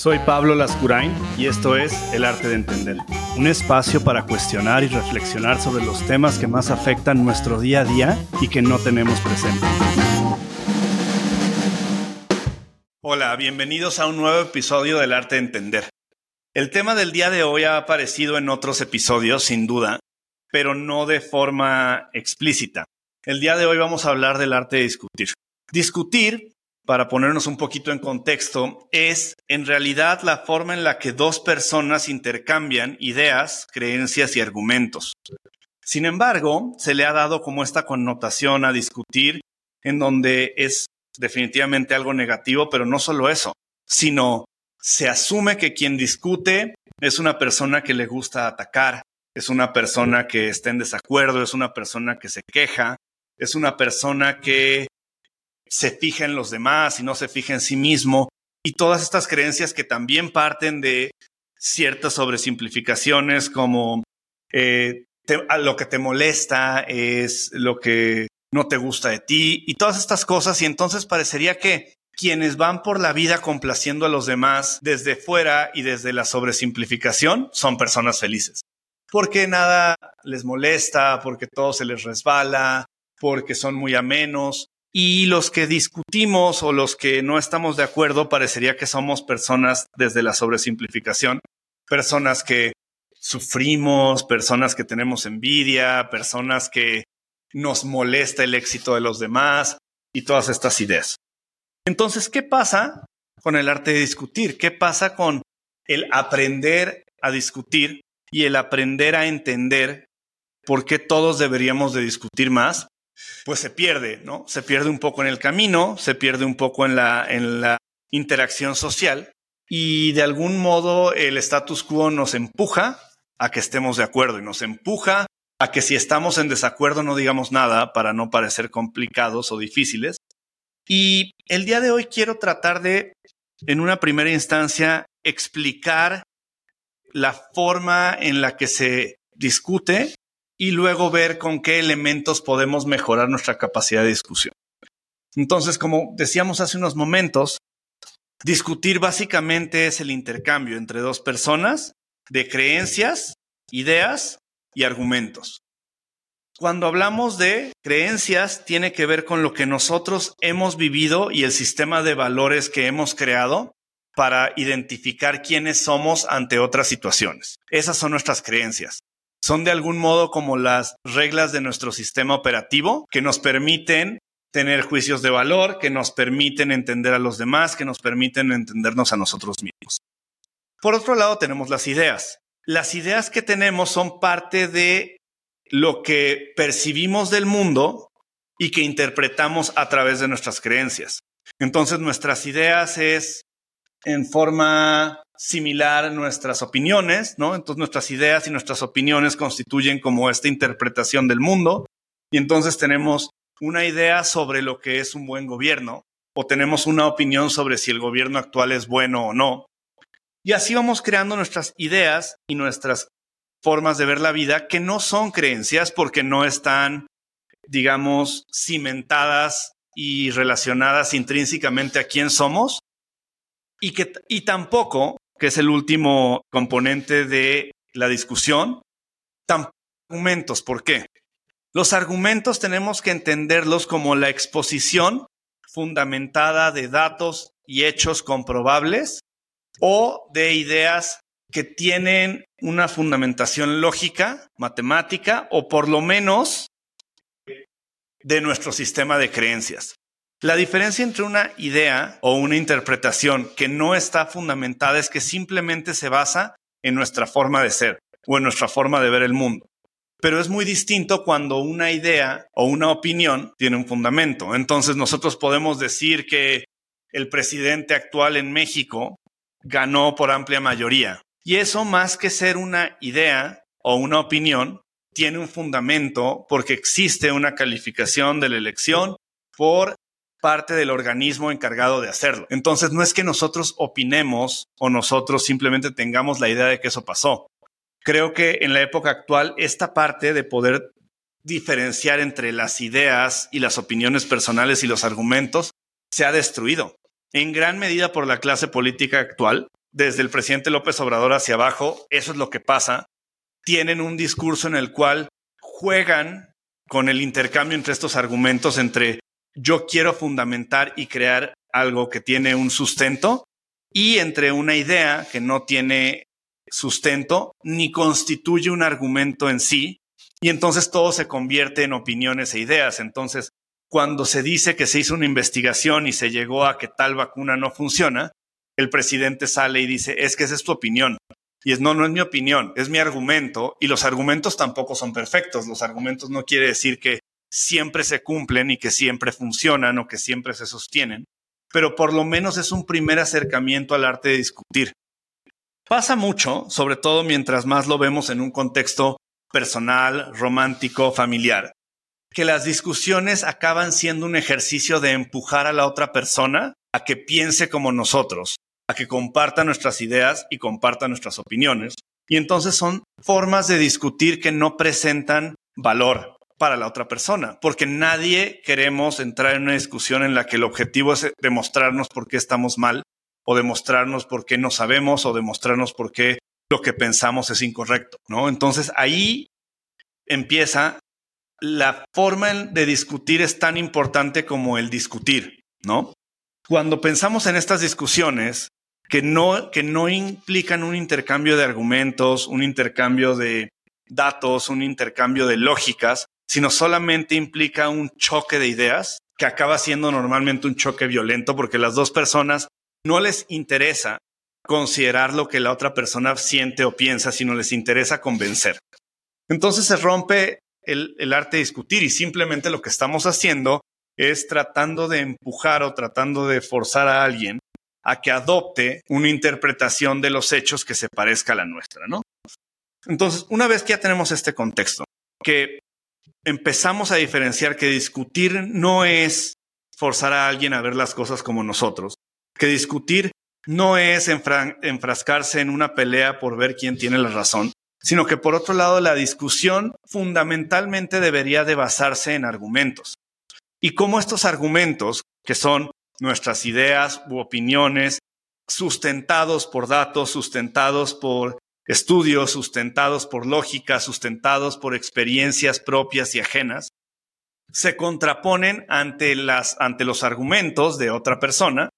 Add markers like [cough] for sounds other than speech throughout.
Soy Pablo Lascurain y esto es El Arte de Entender, un espacio para cuestionar y reflexionar sobre los temas que más afectan nuestro día a día y que no tenemos presente. Hola, bienvenidos a un nuevo episodio del Arte de Entender. El tema del día de hoy ha aparecido en otros episodios, sin duda, pero no de forma explícita. El día de hoy vamos a hablar del arte de discutir. Discutir para ponernos un poquito en contexto, es en realidad la forma en la que dos personas intercambian ideas, creencias y argumentos. Sin embargo, se le ha dado como esta connotación a discutir en donde es definitivamente algo negativo, pero no solo eso, sino se asume que quien discute es una persona que le gusta atacar, es una persona que está en desacuerdo, es una persona que se queja, es una persona que se fija en los demás y no se fija en sí mismo. Y todas estas creencias que también parten de ciertas sobresimplificaciones como eh, lo que te molesta es lo que no te gusta de ti y todas estas cosas. Y entonces parecería que quienes van por la vida complaciendo a los demás desde fuera y desde la sobresimplificación son personas felices. Porque nada les molesta, porque todo se les resbala, porque son muy amenos. Y los que discutimos o los que no estamos de acuerdo parecería que somos personas desde la sobresimplificación, personas que sufrimos, personas que tenemos envidia, personas que nos molesta el éxito de los demás y todas estas ideas. Entonces, ¿qué pasa con el arte de discutir? ¿Qué pasa con el aprender a discutir y el aprender a entender por qué todos deberíamos de discutir más pues se pierde, ¿no? Se pierde un poco en el camino, se pierde un poco en la, en la interacción social y de algún modo el status quo nos empuja a que estemos de acuerdo y nos empuja a que si estamos en desacuerdo no digamos nada para no parecer complicados o difíciles. Y el día de hoy quiero tratar de, en una primera instancia, explicar la forma en la que se discute y luego ver con qué elementos podemos mejorar nuestra capacidad de discusión. Entonces, como decíamos hace unos momentos, discutir básicamente es el intercambio entre dos personas de creencias, ideas y argumentos. Cuando hablamos de creencias, tiene que ver con lo que nosotros hemos vivido y el sistema de valores que hemos creado para identificar quiénes somos ante otras situaciones. Esas son nuestras creencias son de algún modo como las reglas de nuestro sistema operativo que nos permiten tener juicios de valor, que nos permiten entender a los demás, que nos permiten entendernos a nosotros mismos. Por otro lado, tenemos las ideas. Las ideas que tenemos son parte de lo que percibimos del mundo y que interpretamos a través de nuestras creencias. Entonces, nuestras ideas es en forma similar nuestras opiniones, ¿no? Entonces nuestras ideas y nuestras opiniones constituyen como esta interpretación del mundo y entonces tenemos una idea sobre lo que es un buen gobierno o tenemos una opinión sobre si el gobierno actual es bueno o no. Y así vamos creando nuestras ideas y nuestras formas de ver la vida que no son creencias porque no están, digamos, cimentadas y relacionadas intrínsecamente a quién somos y que y tampoco que es el último componente de la discusión, tampoco argumentos. ¿Por qué? Los argumentos tenemos que entenderlos como la exposición fundamentada de datos y hechos comprobables o de ideas que tienen una fundamentación lógica, matemática o por lo menos de nuestro sistema de creencias. La diferencia entre una idea o una interpretación que no está fundamentada es que simplemente se basa en nuestra forma de ser o en nuestra forma de ver el mundo. Pero es muy distinto cuando una idea o una opinión tiene un fundamento. Entonces nosotros podemos decir que el presidente actual en México ganó por amplia mayoría. Y eso más que ser una idea o una opinión, tiene un fundamento porque existe una calificación de la elección por parte del organismo encargado de hacerlo. Entonces, no es que nosotros opinemos o nosotros simplemente tengamos la idea de que eso pasó. Creo que en la época actual, esta parte de poder diferenciar entre las ideas y las opiniones personales y los argumentos se ha destruido en gran medida por la clase política actual. Desde el presidente López Obrador hacia abajo, eso es lo que pasa. Tienen un discurso en el cual juegan con el intercambio entre estos argumentos entre yo quiero fundamentar y crear algo que tiene un sustento y entre una idea que no tiene sustento ni constituye un argumento en sí y entonces todo se convierte en opiniones e ideas. Entonces, cuando se dice que se hizo una investigación y se llegó a que tal vacuna no funciona, el presidente sale y dice, es que esa es tu opinión. Y es, no, no es mi opinión, es mi argumento. Y los argumentos tampoco son perfectos. Los argumentos no quiere decir que siempre se cumplen y que siempre funcionan o que siempre se sostienen. Pero por lo menos es un primer acercamiento al arte de discutir. Pasa mucho, sobre todo mientras más lo vemos en un contexto personal, romántico, familiar, que las discusiones acaban siendo un ejercicio de empujar a la otra persona a que piense como nosotros, a que comparta nuestras ideas y comparta nuestras opiniones. Y entonces son formas de discutir que no presentan valor para la otra persona, porque nadie queremos entrar en una discusión en la que el objetivo es demostrarnos por qué estamos mal o demostrarnos por qué no sabemos o demostrarnos por qué lo que pensamos es incorrecto, ¿no? Entonces ahí empieza la forma de discutir es tan importante como el discutir, ¿no? Cuando pensamos en estas discusiones que no, que no implican un intercambio de argumentos, un intercambio de datos, un intercambio de lógicas, sino solamente implica un choque de ideas que acaba siendo normalmente un choque violento porque las dos personas no les interesa considerar lo que la otra persona siente o piensa, sino les interesa convencer. Entonces se rompe el, arte de discutir y simplemente lo que estamos haciendo es tratando de empujar o tratando de forzar a alguien a que adopte una interpretación de los hechos que se parezca a la nuestra, ¿no? Entonces, una vez que ya tenemos este contexto, que empezamos a diferenciar que discutir no es forzar a alguien a ver las cosas como nosotros, que discutir no es enfrascarse en una pelea por ver quién tiene la razón, sino que por otro lado la discusión fundamentalmente debería de basarse en argumentos. Y cómo estos argumentos, que son nuestras ideas u opiniones, sustentados por datos, sustentados por estudios, sustentados por lógica, sustentados por experiencias propias y ajenas, se contraponen ante, las, ante los argumentos de otra persona.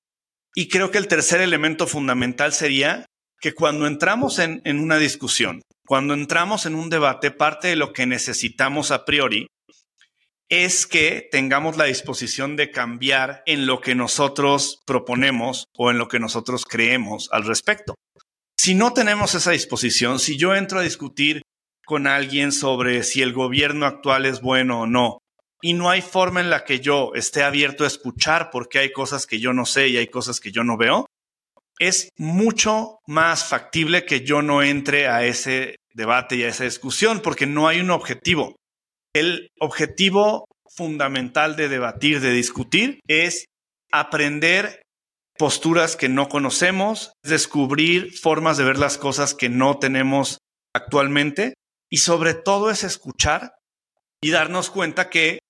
Y creo que el tercer elemento fundamental sería que cuando entramos en, en una discusión, cuando entramos en un debate, parte de lo que necesitamos a priori es que tengamos la disposición de cambiar en lo que nosotros proponemos o en lo que nosotros creemos al respecto. Si no tenemos esa disposición, si yo entro a discutir con alguien sobre si el gobierno actual es bueno o no, y no hay forma en la que yo esté abierto a escuchar porque hay cosas que yo no sé y hay cosas que yo no veo, es mucho más factible que yo no entre a ese debate y a esa discusión porque no hay un objetivo. El objetivo fundamental de debatir, de discutir, es aprender posturas que no conocemos, descubrir formas de ver las cosas que no tenemos actualmente y sobre todo es escuchar y darnos cuenta que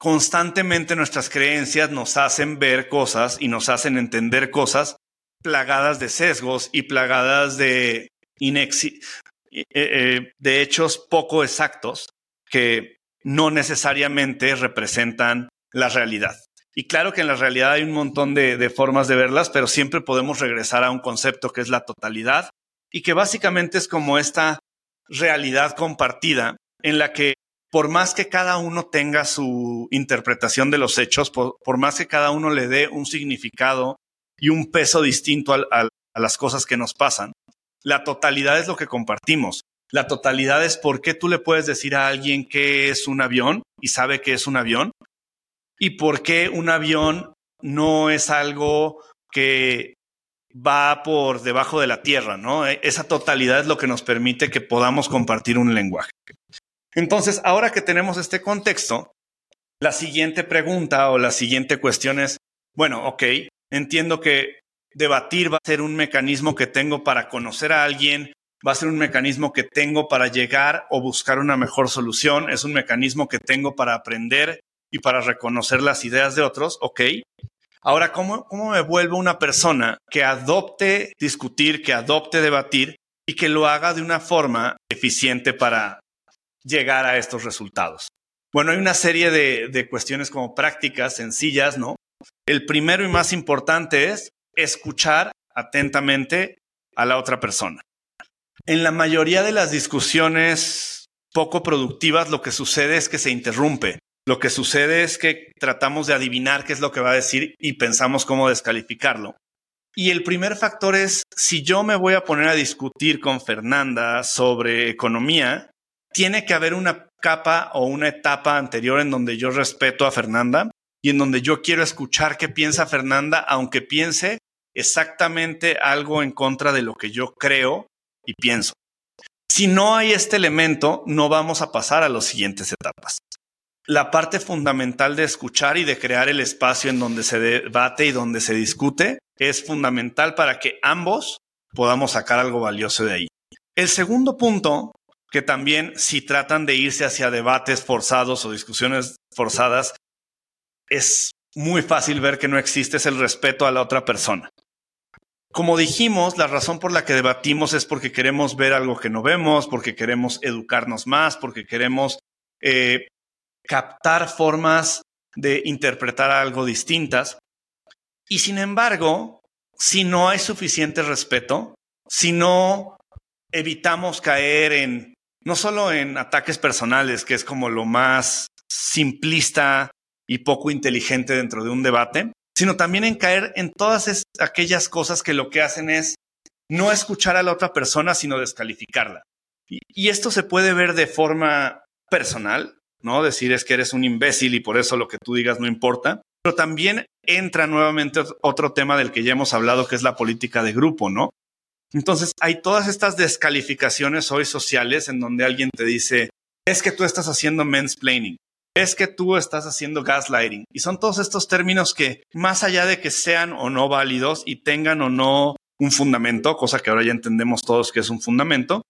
constantemente nuestras creencias nos hacen ver cosas y nos hacen entender cosas plagadas de sesgos y plagadas de, eh, eh, de hechos poco exactos que no necesariamente representan la realidad. Y claro que en la realidad hay un montón de, formas de verlas, pero siempre podemos regresar a un concepto que es la totalidad y que básicamente es como esta realidad compartida en la que por más que cada uno tenga su interpretación de los hechos, por, por más que cada uno le dé un significado y un peso distinto a las cosas que nos pasan. La totalidad es lo que compartimos. La totalidad es por qué tú le puedes decir a alguien que es un avión y sabe que es un avión y por qué un avión no es algo que va por debajo de la tierra, ¿no? E, esa totalidad es lo que nos permite que podamos compartir un lenguaje. Entonces, ahora que tenemos este contexto, la siguiente pregunta o la siguiente cuestión es, bueno, ok, Entiendo que debatir va a ser un mecanismo que tengo para conocer a alguien, va a ser un mecanismo que tengo para llegar o buscar una mejor solución, es un mecanismo que tengo para aprender y para reconocer las ideas de otros, ok. Ahora, ¿cómo, ¿cómo me vuelvo una persona que adopte discutir, que adopte debatir y que lo haga de una forma eficiente para llegar a estos resultados? Bueno, hay una serie de, de cuestiones como prácticas sencillas, ¿no? El primero y más importante es escuchar atentamente a la otra persona. En la mayoría de las discusiones poco productivas, lo que sucede es que se interrumpe. Lo que sucede es que tratamos de adivinar qué es lo que va a decir y pensamos cómo descalificarlo. Y el primer factor es, si yo me voy a poner a discutir con Fernanda sobre economía, tiene que haber una capa o una etapa anterior en donde yo respeto a Fernanda y en donde yo quiero escuchar qué piensa Fernanda, aunque piense exactamente algo en contra de lo que yo creo y pienso. Si no hay este elemento, no vamos a pasar a las siguientes etapas la parte fundamental de escuchar y de crear el espacio en donde se debate y donde se discute es fundamental para que ambos podamos sacar algo valioso de ahí. El segundo punto, que también si tratan de irse hacia debates forzados o discusiones forzadas, es muy fácil ver que no existe es el respeto a la otra persona. Como dijimos, la razón por la que debatimos es porque queremos ver algo que no vemos, porque queremos educarnos más, porque queremos eh, captar formas de interpretar algo distintas. Y sin embargo, si no hay suficiente respeto, si no evitamos caer en, no solo en ataques personales, que es como lo más simplista y poco inteligente dentro de un debate, sino también en caer en todas aquellas cosas que lo que hacen es no escuchar a la otra persona, sino descalificarla. y esto se puede ver de forma personal, ¿no? Decir es que eres un imbécil y por eso lo que tú digas no importa. Pero también entra nuevamente otro tema del que ya hemos hablado, que es la política de grupo, ¿no? Entonces hay todas estas descalificaciones hoy sociales en donde alguien te dice, es que tú estás haciendo mansplaining, es que tú estás haciendo gaslighting. Y son todos estos términos que, más allá de que sean o no válidos y tengan o no un fundamento, cosa que ahora ya entendemos todos que es un fundamento,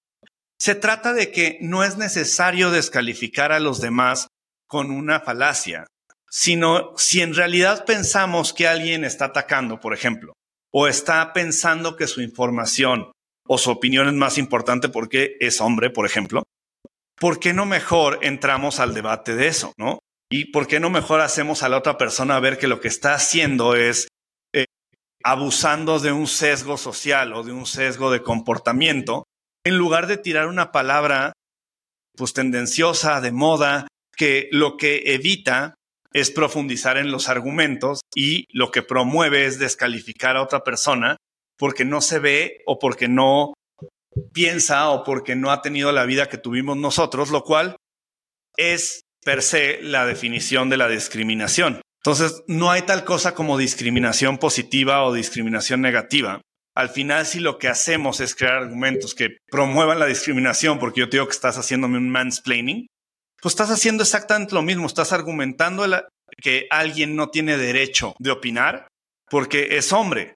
se trata de que no es necesario descalificar a los demás con una falacia, sino si en realidad pensamos que alguien está atacando, por ejemplo, o está pensando que su información o su opinión es más importante porque es hombre, por ejemplo, ¿por qué no mejor entramos al debate de eso, no? ¿Y por qué no mejor hacemos a la otra persona ver que lo que está haciendo es eh, abusando de un sesgo social o de un sesgo de comportamiento en lugar de tirar una palabra pues tendenciosa, de moda, que lo que evita es profundizar en los argumentos y lo que promueve es descalificar a otra persona porque no se ve o porque no piensa o porque no ha tenido la vida que tuvimos nosotros, lo cual es per se la definición de la discriminación. Entonces, no hay tal cosa como discriminación positiva o discriminación negativa al final si lo que hacemos es crear argumentos que promuevan la discriminación, porque yo te digo que estás haciéndome un mansplaining, pues estás haciendo exactamente lo mismo, estás argumentando que alguien no tiene derecho de opinar porque es hombre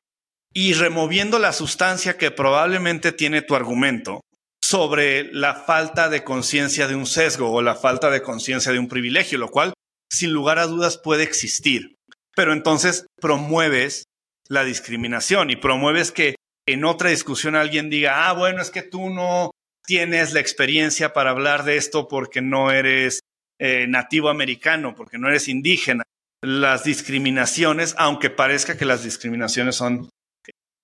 y removiendo la sustancia que probablemente tiene tu argumento sobre la falta de conciencia de un sesgo o la falta de conciencia de un privilegio, lo cual sin lugar a dudas puede existir. Pero entonces promueves la discriminación y promueves que en otra discusión alguien diga, ah, bueno, es que tú no tienes la experiencia para hablar de esto porque no eres eh, nativo americano, porque no eres indígena. Las discriminaciones, aunque parezca que las discriminaciones son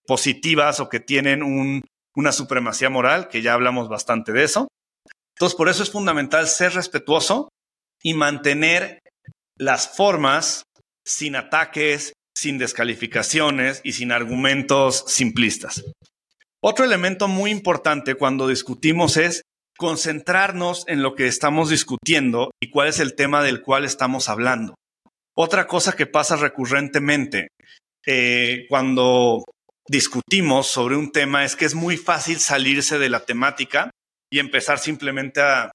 positivas o que tienen una supremacía moral, que ya hablamos bastante de eso. Entonces, por eso es fundamental ser respetuoso y mantener las formas sin ataques, sin descalificaciones y sin argumentos simplistas. Otro elemento muy importante cuando discutimos es concentrarnos en lo que estamos discutiendo y cuál es el tema del cual estamos hablando. Otra cosa que pasa recurrentemente eh, cuando discutimos sobre un tema es que es muy fácil salirse de la temática y empezar simplemente a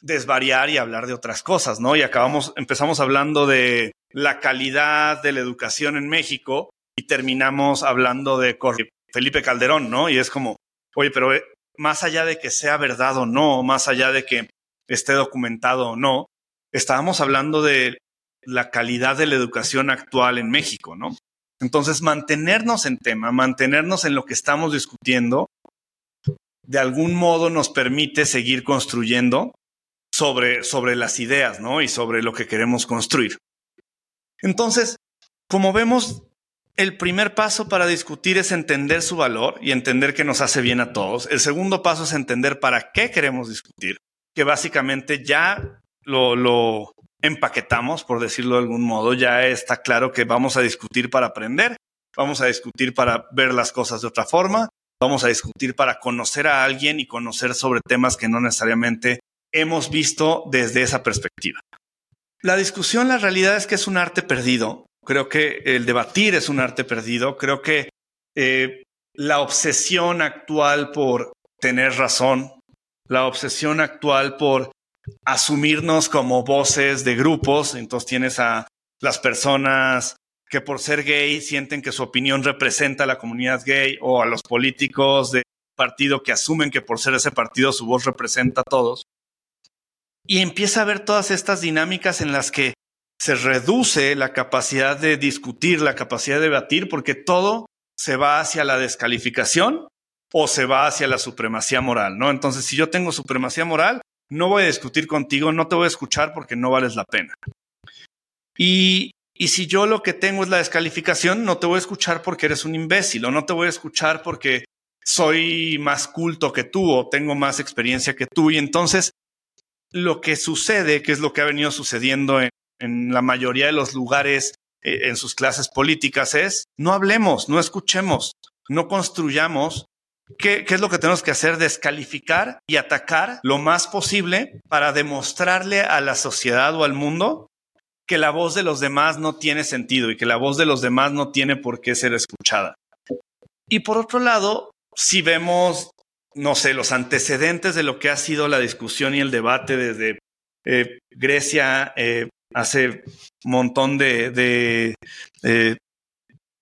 desvariar y hablar de otras cosas, ¿no? Y acabamos, empezamos hablando de la calidad de la educación en México y terminamos hablando de Felipe Calderón, ¿no? Y es como, oye, pero eh, más allá de que sea verdad o no, más allá de que esté documentado o no, estábamos hablando de la calidad de la educación actual en México, ¿no? Entonces, mantenernos en tema, mantenernos en lo que estamos discutiendo, de algún modo nos permite seguir construyendo sobre, sobre las ideas, ¿no? Y sobre lo que queremos construir. Entonces, como vemos, el primer paso para discutir es entender su valor y entender que nos hace bien a todos. El segundo paso es entender para qué queremos discutir, que básicamente ya lo, lo empaquetamos, por decirlo de algún modo, ya está claro que vamos a discutir para aprender, vamos a discutir para ver las cosas de otra forma, vamos a discutir para conocer a alguien y conocer sobre temas que no necesariamente hemos visto desde esa perspectiva. La discusión, la realidad es que es un arte perdido. Creo que el debatir es un arte perdido. Creo que eh, la obsesión actual por tener razón, la obsesión actual por asumirnos como voces de grupos, entonces tienes a las personas que por ser gay sienten que su opinión representa a la comunidad gay o a los políticos de partido que asumen que por ser ese partido su voz representa a todos. Y empieza a ver todas estas dinámicas en las que se reduce la capacidad de discutir, la capacidad de debatir, porque todo se va hacia la descalificación o se va hacia la supremacía moral, ¿no? Entonces, si yo tengo supremacía moral, no voy a discutir contigo, no te voy a escuchar porque no vales la pena. Y, y si yo lo que tengo es la descalificación, no te voy a escuchar porque eres un imbécil o no te voy a escuchar porque soy más culto que tú o tengo más experiencia que tú. Y entonces lo que sucede, que es lo que ha venido sucediendo en, la mayoría de los lugares eh, en sus clases políticas, es no hablemos, no escuchemos, no construyamos. ¿Qué, ¿Qué es lo que tenemos que hacer? Descalificar y atacar lo más posible para demostrarle a la sociedad o al mundo que la voz de los demás no tiene sentido y que la voz de los demás no tiene por qué ser escuchada. Y por otro lado, si vemos no sé, los antecedentes de lo que ha sido la discusión y el debate desde eh, Grecia eh, hace un montón de,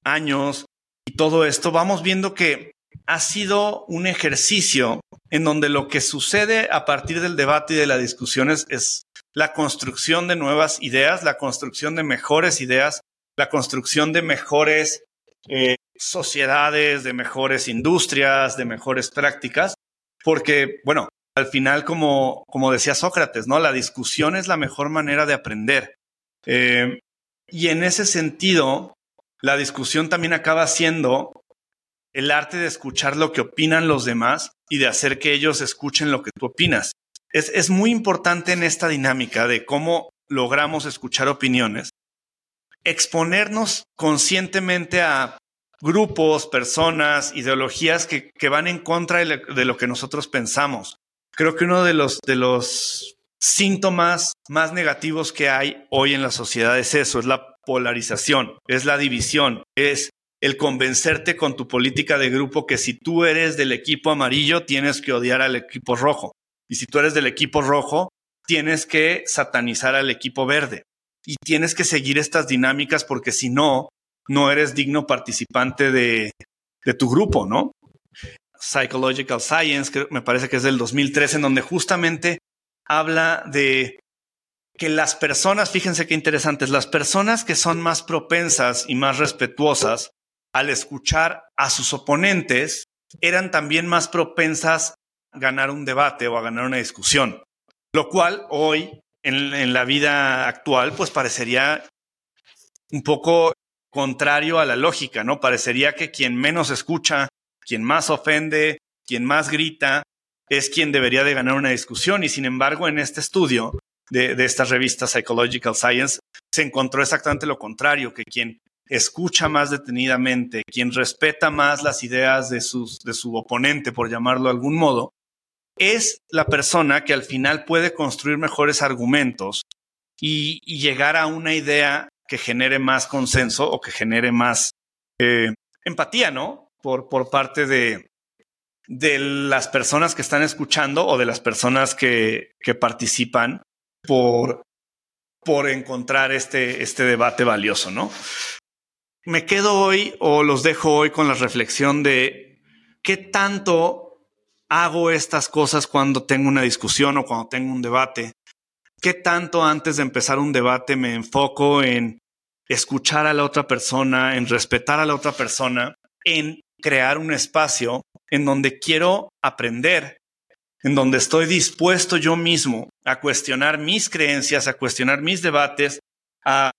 años y todo esto, vamos viendo que ha sido un ejercicio en donde lo que sucede a partir del debate y de las discusiones es la construcción de nuevas ideas, la construcción de mejores ideas, la construcción de mejores eh, sociedades, de mejores industrias, de mejores prácticas, porque, bueno, al final, como, como decía Sócrates, ¿no? La discusión es la mejor manera de aprender. Eh, y en ese sentido, la discusión también acaba siendo el arte de escuchar lo que opinan los demás y de hacer que ellos escuchen lo que tú opinas. Es, es muy importante en esta dinámica de cómo logramos escuchar opiniones, exponernos conscientemente a grupos, personas, ideologías que, van en contra de lo que nosotros pensamos. Creo que uno de los, de los síntomas más negativos que hay hoy en la sociedad es eso, es la polarización, es la división, es el convencerte con tu política de grupo que si tú eres del equipo amarillo tienes que odiar al equipo rojo y si tú eres del equipo rojo tienes que satanizar al equipo verde y tienes que seguir estas dinámicas porque si no no eres digno participante de, tu grupo, ¿no? Psychological Science, me parece que es del 2013, en donde justamente habla de que las personas, fíjense qué interesantes, las personas que son más propensas y más respetuosas al escuchar a sus oponentes eran también más propensas a ganar un debate o a ganar una discusión, lo cual hoy en, en la vida actual pues parecería un poco contrario a la lógica, ¿no? Parecería que quien menos escucha, quien más ofende, quien más grita, es quien debería de ganar una discusión. Y sin embargo, en este estudio de, esta revista Psychological Science, se encontró exactamente lo contrario, que quien escucha más detenidamente, quien respeta más las ideas de, de su oponente, por llamarlo de algún modo, es la persona que al final puede construir mejores argumentos y llegar a una idea que genere más consenso o que genere más eh, empatía, ¿no? Por, por parte de, de las personas que están escuchando o de las personas que, que participan por, por encontrar este, este debate valioso, ¿no? Me quedo hoy o los dejo hoy con la reflexión de qué tanto hago estas cosas cuando tengo una discusión o cuando tengo un debate ¿Qué tanto antes de empezar un debate me enfoco en escuchar a la otra persona, en respetar a la otra persona, en crear un espacio en donde quiero aprender, en donde estoy dispuesto yo mismo a cuestionar mis creencias, a cuestionar mis debates, a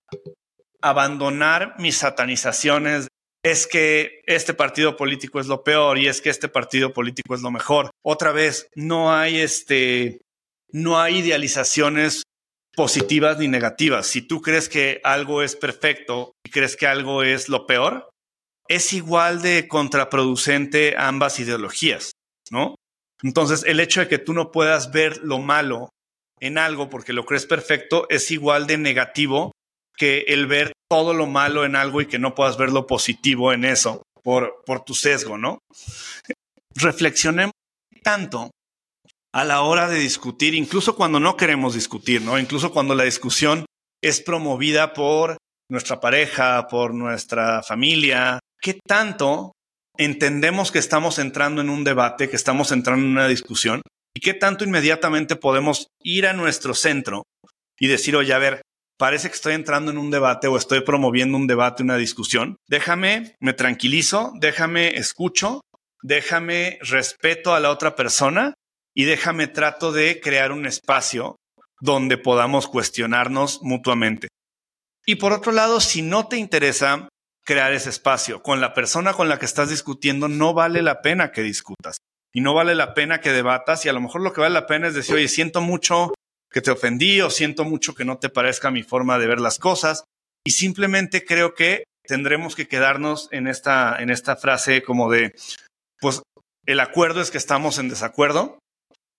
abandonar mis satanizaciones. Es que este partido político es lo peor y es que este partido político es lo mejor. Otra vez, no hay este, no hay idealizaciones positivas ni negativas. Si tú crees que algo es perfecto y crees que algo es lo peor, es igual de contraproducente ambas ideologías, ¿no? Entonces, el hecho de que tú no puedas ver lo malo en algo porque lo crees perfecto es igual de negativo que el ver todo lo malo en algo y que no puedas ver lo positivo en eso por, por tu sesgo, ¿no? [laughs] Reflexionemos tanto a la hora de discutir, incluso cuando no queremos discutir, ¿no? Incluso cuando la discusión es promovida por nuestra pareja, por nuestra familia. ¿Qué tanto entendemos que estamos entrando en un debate, que estamos entrando en una discusión? ¿Y qué tanto inmediatamente podemos ir a nuestro centro y decir, oye, a ver, parece que estoy entrando en un debate o estoy promoviendo un debate, una discusión? Déjame, me tranquilizo, déjame, escucho, déjame, respeto a la otra persona y déjame trato de crear un espacio donde podamos cuestionarnos mutuamente. Y por otro lado, si no te interesa crear ese espacio con la persona con la que estás discutiendo, no vale la pena que discutas y no vale la pena que debatas y a lo mejor lo que vale la pena es decir, oye, siento mucho que te ofendí o siento mucho que no te parezca mi forma de ver las cosas y simplemente creo que tendremos que quedarnos en esta, en esta frase como de, pues el acuerdo es que estamos en desacuerdo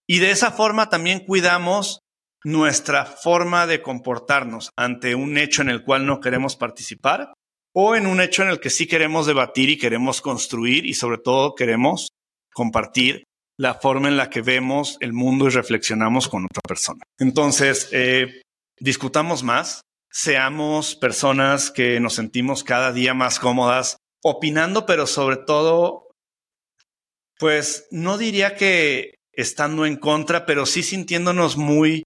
y de esa forma también cuidamos nuestra forma de comportarnos ante un hecho en el cual no queremos participar o en un hecho en el que sí queremos debatir y queremos construir y sobre todo queremos compartir la forma en la que vemos el mundo y reflexionamos con otra persona. Entonces, eh, discutamos más, seamos personas que nos sentimos cada día más cómodas opinando, pero sobre todo, pues no diría que estando en contra, pero sí sintiéndonos muy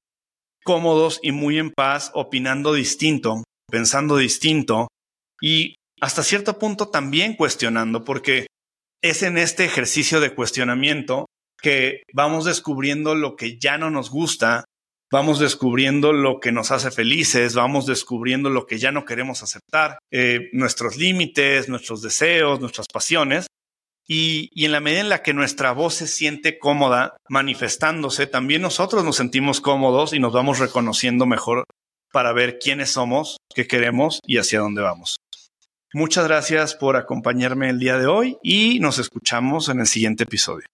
cómodos y muy en paz, opinando distinto, pensando distinto y hasta cierto punto también cuestionando, porque es en este ejercicio de cuestionamiento que vamos descubriendo lo que ya no nos gusta, vamos descubriendo lo que nos hace felices, vamos descubriendo lo que ya no queremos aceptar, eh, nuestros límites, nuestros deseos, nuestras pasiones, y, en la medida en la que nuestra voz se siente cómoda manifestándose, también nosotros nos sentimos cómodos y nos vamos reconociendo mejor para ver quiénes somos, qué queremos y hacia dónde vamos. Muchas gracias por acompañarme el día de hoy y nos escuchamos en el siguiente episodio.